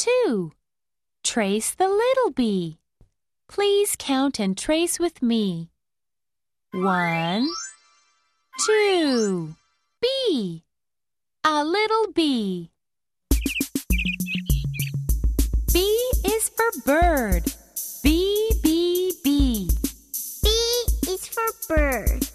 two. Trace the little b. Please count and trace with me. One, two. B. A little bee. B is for bird. B, B, B. B is for bird.